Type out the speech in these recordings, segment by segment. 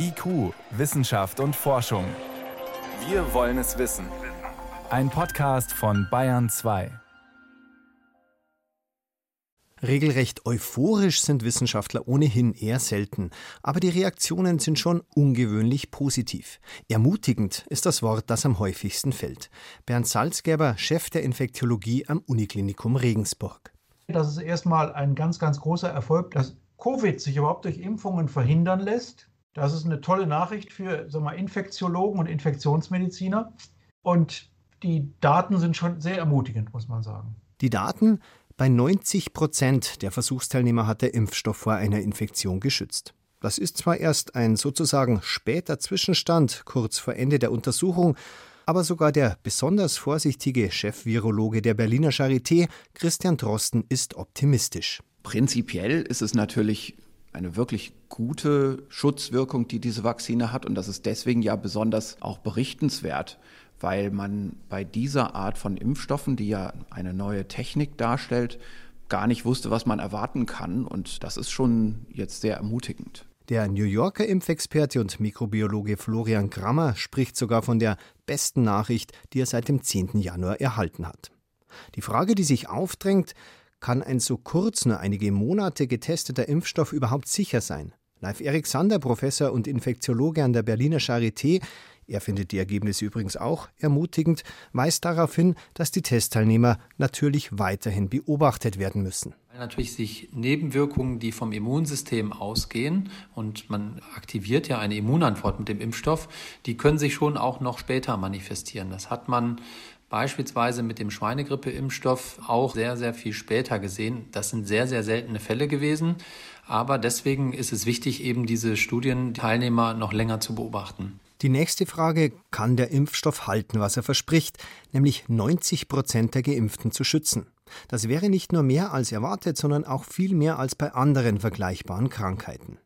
IQ, Wissenschaft und Forschung. Wir wollen es wissen. Ein Podcast von Bayern 2. Regelrecht euphorisch sind Wissenschaftler ohnehin eher selten, aber die Reaktionen sind schon ungewöhnlich positiv. Ermutigend ist das Wort, das am häufigsten fällt. Bernd Salzgeber, Chef der Infektiologie am Uniklinikum Regensburg. Das ist erstmal ein ganz, ganz großer Erfolg, dass Covid sich überhaupt durch Impfungen verhindern lässt. Das ist eine tolle Nachricht für sagen wir, Infektiologen und Infektionsmediziner. Und die Daten sind schon sehr ermutigend, muss man sagen. Die Daten? Bei 90 Prozent der Versuchsteilnehmer hat der Impfstoff vor einer Infektion geschützt. Das ist zwar erst ein sozusagen später Zwischenstand, kurz vor Ende der Untersuchung, aber sogar der besonders vorsichtige Chefvirologe der Berliner Charité, Christian Drosten, ist optimistisch. Prinzipiell ist es natürlich eine wirklich gute Schutzwirkung, die diese Vakzine hat. Und das ist deswegen ja besonders auch berichtenswert, weil man bei dieser Art von Impfstoffen, die ja eine neue Technik darstellt, gar nicht wusste, was man erwarten kann. Und das ist schon jetzt sehr ermutigend. Der New Yorker Impfexperte und Mikrobiologe Florian Grammer spricht sogar von der besten Nachricht, die er seit dem 10. Januar erhalten hat. Die Frage, die sich aufdrängt, kann ein so kurz nur einige Monate getesteter Impfstoff überhaupt sicher sein? Live Erik Sander, Professor und Infektiologe an der Berliner Charité, er findet die Ergebnisse übrigens auch ermutigend, weist darauf hin, dass die Testteilnehmer natürlich weiterhin beobachtet werden müssen. Weil natürlich sich Nebenwirkungen, die vom Immunsystem ausgehen, und man aktiviert ja eine Immunantwort mit dem Impfstoff, die können sich schon auch noch später manifestieren. Das hat man beispielsweise mit dem Schweinegrippe-Impfstoff auch sehr, sehr viel später gesehen. Das sind sehr, sehr seltene Fälle gewesen. Aber deswegen ist es wichtig, eben diese Studienteilnehmer noch länger zu beobachten. Die nächste Frage, kann der Impfstoff halten, was er verspricht, nämlich 90 Prozent der Geimpften zu schützen? Das wäre nicht nur mehr als erwartet, sondern auch viel mehr als bei anderen vergleichbaren Krankheiten.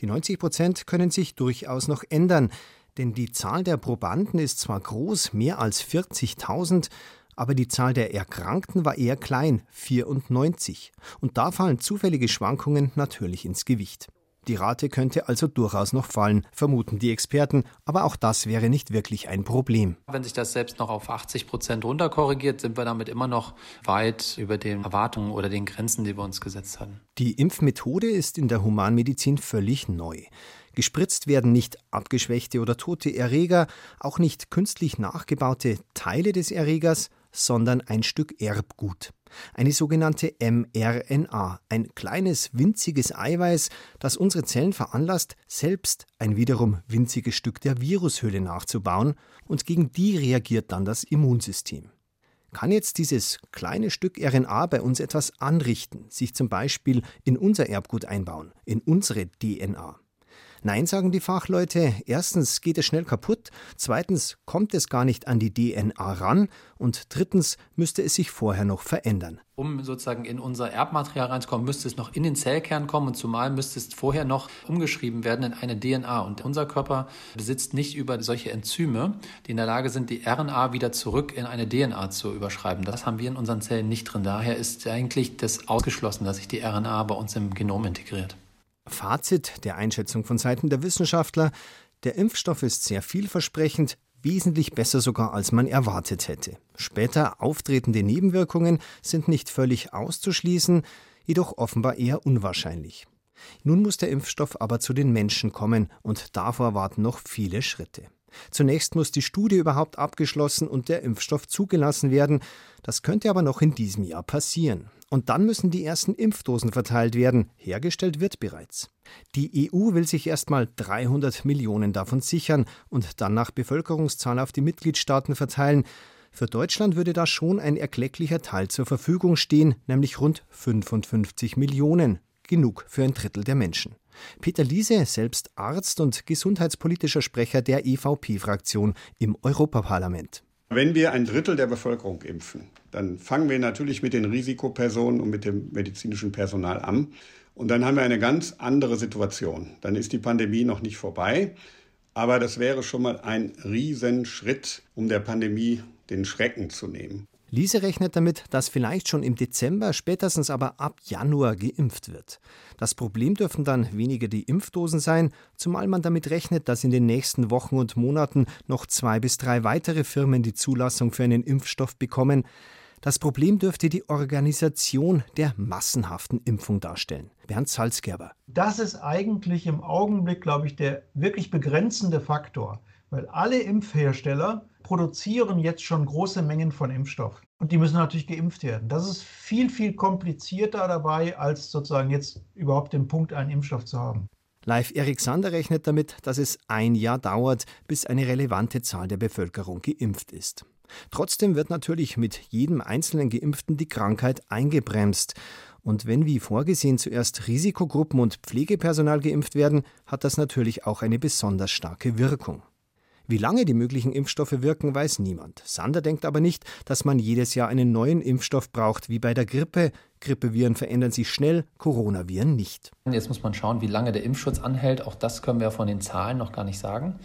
Die 90 Prozent können sich durchaus noch ändern, denn die Zahl der Probanden ist zwar groß, mehr als 40.000, aber die Zahl der Erkrankten war eher klein, 94. Und da fallen zufällige Schwankungen natürlich ins Gewicht. Die Rate könnte also durchaus noch fallen, vermuten die Experten, aber auch das wäre nicht wirklich ein Problem. Wenn sich das selbst noch auf 80 Prozent runterkorrigiert, sind wir damit immer noch weit über den Erwartungen oder den Grenzen, die wir uns gesetzt hatten. Die Impfmethode ist in der Humanmedizin völlig neu. Gespritzt werden nicht abgeschwächte oder tote Erreger, auch nicht künstlich nachgebaute Teile des Erregers, sondern ein Stück Erbgut. Eine sogenannte mRNA, ein kleines winziges Eiweiß, das unsere Zellen veranlasst, selbst ein wiederum winziges Stück der Virushülle nachzubauen, und gegen die reagiert dann das Immunsystem. Kann jetzt dieses kleine Stück RNA bei uns etwas anrichten, sich zum Beispiel in unser Erbgut einbauen, in unsere DNA? Nein, sagen die Fachleute. Erstens geht es schnell kaputt, zweitens kommt es gar nicht an die DNA ran und drittens müsste es sich vorher noch verändern. Um sozusagen in unser Erbmaterial reinzukommen, müsste es noch in den Zellkern kommen und zumal müsste es vorher noch umgeschrieben werden in eine DNA. Und unser Körper besitzt nicht über solche Enzyme, die in der Lage sind, die RNA wieder zurück in eine DNA zu überschreiben. Das haben wir in unseren Zellen nicht drin. Daher ist eigentlich das ausgeschlossen, dass sich die RNA bei uns im Genom integriert. Fazit der Einschätzung von Seiten der Wissenschaftler, der Impfstoff ist sehr vielversprechend, wesentlich besser sogar als man erwartet hätte. Später auftretende Nebenwirkungen sind nicht völlig auszuschließen, jedoch offenbar eher unwahrscheinlich. Nun muss der Impfstoff aber zu den Menschen kommen und davor warten noch viele Schritte. Zunächst muss die Studie überhaupt abgeschlossen und der Impfstoff zugelassen werden. Das könnte aber noch in diesem Jahr passieren. Und dann müssen die ersten Impfdosen verteilt werden. Hergestellt wird bereits. Die EU will sich erstmal 300 Millionen davon sichern und dann nach Bevölkerungszahl auf die Mitgliedstaaten verteilen. Für Deutschland würde da schon ein erklecklicher Teil zur Verfügung stehen, nämlich rund 55 Millionen. Genug für ein Drittel der Menschen. Peter Liese, selbst Arzt und gesundheitspolitischer Sprecher der EVP-Fraktion im Europaparlament. Wenn wir ein Drittel der Bevölkerung impfen, dann fangen wir natürlich mit den Risikopersonen und mit dem medizinischen Personal an. Und dann haben wir eine ganz andere Situation. Dann ist die Pandemie noch nicht vorbei. Aber das wäre schon mal ein Riesenschritt, um der Pandemie den Schrecken zu nehmen. Lise rechnet damit, dass vielleicht schon im Dezember, spätestens aber ab Januar geimpft wird. Das Problem dürfen dann weniger die Impfdosen sein, zumal man damit rechnet, dass in den nächsten Wochen und Monaten noch zwei bis drei weitere Firmen die Zulassung für einen Impfstoff bekommen. Das Problem dürfte die Organisation der massenhaften Impfung darstellen. Bernd Salzgerber. Das ist eigentlich im Augenblick, glaube ich, der wirklich begrenzende Faktor, weil alle Impfhersteller produzieren jetzt schon große Mengen von Impfstoff. Und die müssen natürlich geimpft werden. Das ist viel, viel komplizierter dabei, als sozusagen jetzt überhaupt den Punkt, einen Impfstoff zu haben. Live Erik Sander rechnet damit, dass es ein Jahr dauert, bis eine relevante Zahl der Bevölkerung geimpft ist. Trotzdem wird natürlich mit jedem einzelnen Geimpften die Krankheit eingebremst. Und wenn wie vorgesehen zuerst Risikogruppen und Pflegepersonal geimpft werden, hat das natürlich auch eine besonders starke Wirkung. Wie lange die möglichen Impfstoffe wirken, weiß niemand. Sander denkt aber nicht, dass man jedes Jahr einen neuen Impfstoff braucht, wie bei der Grippe. Grippeviren verändern sich schnell, Coronaviren nicht. Jetzt muss man schauen, wie lange der Impfschutz anhält. Auch das können wir von den Zahlen noch gar nicht sagen.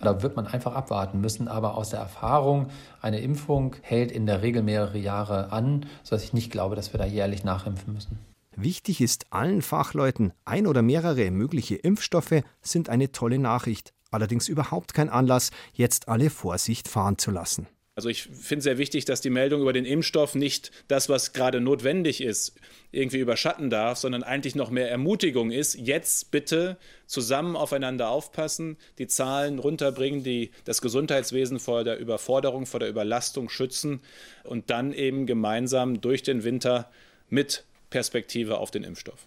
Da wird man einfach abwarten müssen. Aber aus der Erfahrung, eine Impfung hält in der Regel mehrere Jahre an, sodass ich nicht glaube, dass wir da jährlich nachimpfen müssen. Wichtig ist allen Fachleuten, ein oder mehrere mögliche Impfstoffe sind eine tolle Nachricht allerdings überhaupt kein Anlass, jetzt alle Vorsicht fahren zu lassen. Also ich finde sehr wichtig, dass die Meldung über den Impfstoff nicht das, was gerade notwendig ist, irgendwie überschatten darf, sondern eigentlich noch mehr Ermutigung ist. Jetzt bitte zusammen aufeinander aufpassen, die Zahlen runterbringen, die das Gesundheitswesen vor der Überforderung, vor der Überlastung schützen und dann eben gemeinsam durch den Winter mit Perspektive auf den Impfstoff.